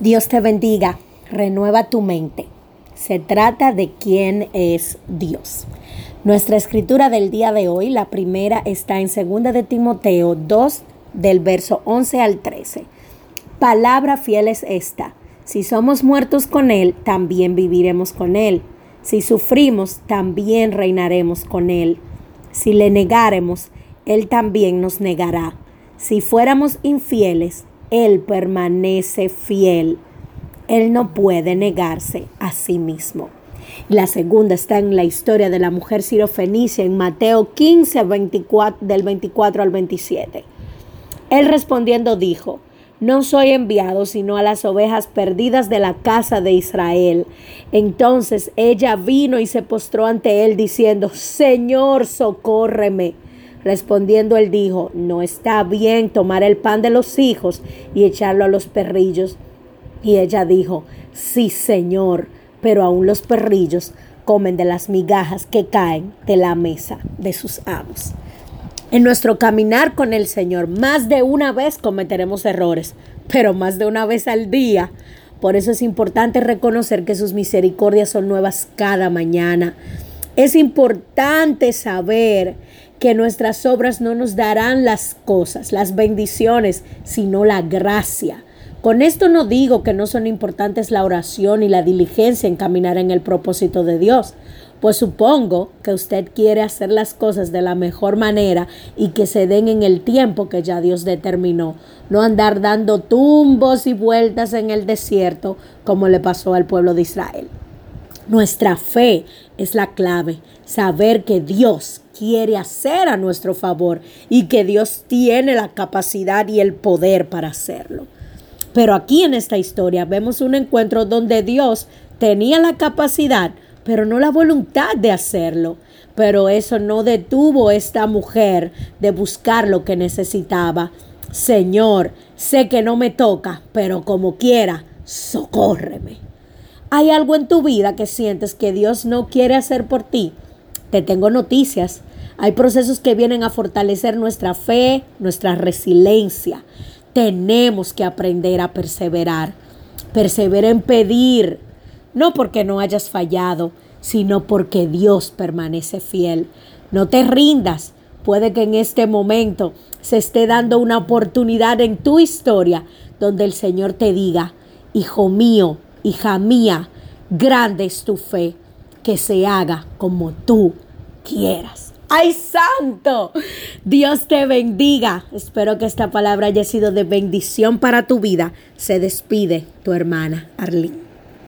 Dios te bendiga, renueva tu mente. Se trata de quién es Dios. Nuestra escritura del día de hoy, la primera está en 2 de Timoteo 2 del verso 11 al 13. Palabra fiel es esta. Si somos muertos con Él, también viviremos con Él. Si sufrimos, también reinaremos con Él. Si le negáremos, Él también nos negará. Si fuéramos infieles, él permanece fiel. Él no puede negarse a sí mismo. La segunda está en la historia de la mujer sirofenicia en Mateo 15, 24, del 24 al 27. Él respondiendo dijo, no soy enviado sino a las ovejas perdidas de la casa de Israel. Entonces ella vino y se postró ante él diciendo, Señor, socórreme. Respondiendo él dijo, no está bien tomar el pan de los hijos y echarlo a los perrillos. Y ella dijo, sí, Señor, pero aún los perrillos comen de las migajas que caen de la mesa de sus amos. En nuestro caminar con el Señor, más de una vez cometeremos errores, pero más de una vez al día. Por eso es importante reconocer que sus misericordias son nuevas cada mañana. Es importante saber que nuestras obras no nos darán las cosas, las bendiciones, sino la gracia. Con esto no digo que no son importantes la oración y la diligencia en caminar en el propósito de Dios, pues supongo que usted quiere hacer las cosas de la mejor manera y que se den en el tiempo que ya Dios determinó, no andar dando tumbos y vueltas en el desierto como le pasó al pueblo de Israel. Nuestra fe es la clave, saber que Dios quiere hacer a nuestro favor y que Dios tiene la capacidad y el poder para hacerlo. Pero aquí en esta historia vemos un encuentro donde Dios tenía la capacidad, pero no la voluntad de hacerlo. Pero eso no detuvo a esta mujer de buscar lo que necesitaba. Señor, sé que no me toca, pero como quiera, socórreme. ¿Hay algo en tu vida que sientes que Dios no quiere hacer por ti? Te tengo noticias. Hay procesos que vienen a fortalecer nuestra fe, nuestra resiliencia. Tenemos que aprender a perseverar. Persevera en pedir, no porque no hayas fallado, sino porque Dios permanece fiel. No te rindas. Puede que en este momento se esté dando una oportunidad en tu historia donde el Señor te diga, hijo mío, hija mía, grande es tu fe, que se haga como tú quieras. ¡Ay, santo! Dios te bendiga. Espero que esta palabra haya sido de bendición para tu vida. Se despide tu hermana Arlene.